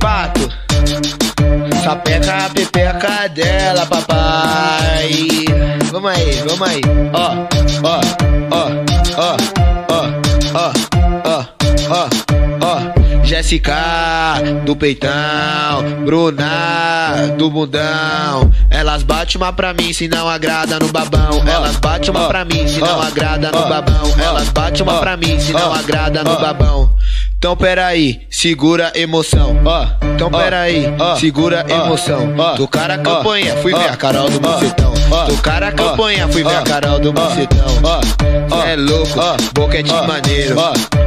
pato. Sapeca a pepeca dela, papai. Vamos aí, vamos aí. Ó, ó, ó, ó, ó, ó, ó, ó, ó. Jéssica do peitão, Bruna do bundão. Elas batem uma pra mim se não agrada no babão. Elas batem uma pra mim se não agrada no babão. Elas batem uma pra mim se não agrada no babão. Então peraí, segura emoção. Ó, então peraí, segura emoção. Tocar a campanha, fui ver a Carol do Bucetão. Tocar a campanha, fui ver a Carol do Bucetão. Cê é louco, boca de maneiro.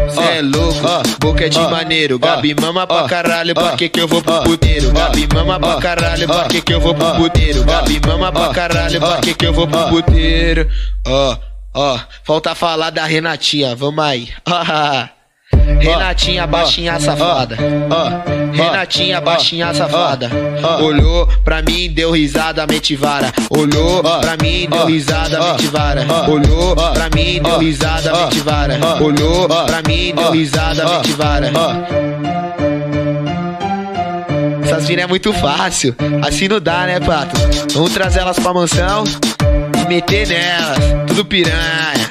Cê é louco, boca de maneiro. Gabi mama pra caralho, pra que que eu vou pro puteiro? Gabi mama pra caralho, pra que que eu vou pro puteiro? Gabi mama pra caralho, pra que que eu vou pro puteiro? Ó, ó, falta falar da Renatinha, vamos aí. Renatinha, baixinha safada. Renatinha, baixinha safada. Olhou pra mim, deu risada, mente vara. Olhou pra mim, deu risada, mente vara. Olhou pra mim, deu risada, mente vara. Olhou pra mim, deu risada, mente vara. Essas minas é muito fácil, assim não dá, né, pato? Vamos trazer elas pra mansão e meter nelas, tudo piranha.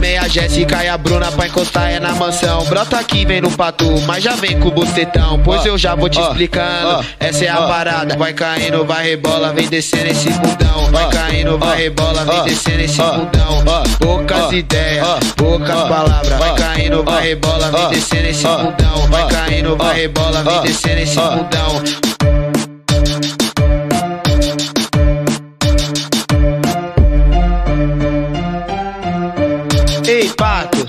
Chamei a Jéssica e a Bruna pra encostar é na mansão. Brota aqui, vem no patu, mas já vem com o bocetão. Pois eu já vou te explicando. Essa é a parada. Vai caindo, vai rebola, vem descendo esse bundão. Vai caindo, vai rebola, vem descendo esse bundão. Poucas ideias, poucas palavras. Vai caindo, vai rebola, vem descendo esse bundão. Vai caindo, vai rebola, vem descendo esse bundão. Pato.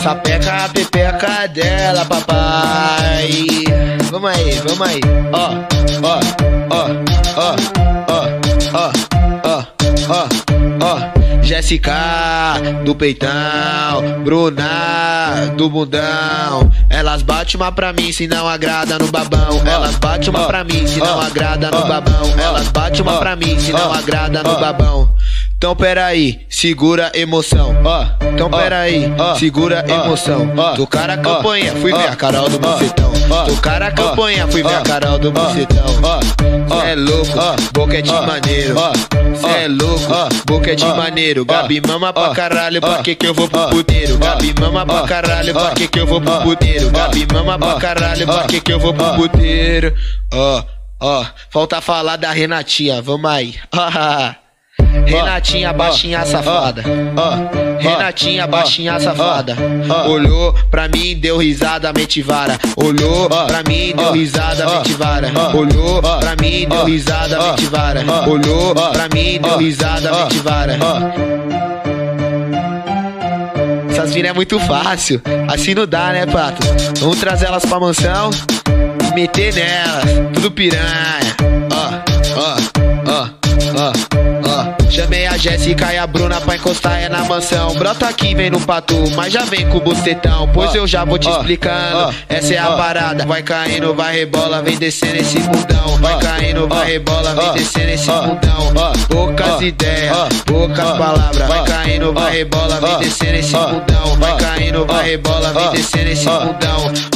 Sapeca a pepeca dela, papai. Vamos aí, vamos aí. Ó, ó, ó, ó, ó, ó, ó, ó, ó. Jéssica do peitão, Bruna do bundão. Elas batem uma pra mim se não agrada no babão. Elas batem uma pra mim se não agrada no babão. Elas batem uma pra mim se não agrada no babão. Então peraí, segura emoção. Ó, então peraí, segura emoção. Tocar a campanha, fui ver a Carol do Bucetão. Tocar a campanha, fui ver a Carol do Bucetão. Cê é louco, boca de maneiro. Cê é louco, boca de maneiro. Gabi mama pra caralho, pra que que eu vou pro puteiro? Gabi mama pra caralho, pra que que eu vou pro puteiro? Gabi mama pra caralho, pra que que eu vou pro puteiro? Ó, ó, falta falar da Renatinha, vamos aí. Renatinha, baixinha safada. Renatinha, baixinha safada. Olhou pra mim, deu risada, mente vara. Olhou pra mim, deu risada, mente vara. Olhou pra mim, deu risada, mente vara. Olhou pra mim, deu risada, mente vara. Essas minas é muito fácil, assim não dá, né, pato? Vamos trazer elas pra mansão e meter nelas, tudo piranha. Ó, ó, ó, ó. Chamei a Jéssica e a Bruna pra encostar é na mansão. Brota aqui, vem no patu, mas já vem com o bocetão. Pois eu já vou te explicando. Essa é a parada. Vai caindo, vai rebola, vem descendo esse bundão. Vai caindo, vai rebola, vem descendo esse bundão. Poucas ideias, poucas palavras. Vai caindo, vai rebola, vem descendo esse bundão. Vai caindo, vai rebola, vem descendo esse bundão.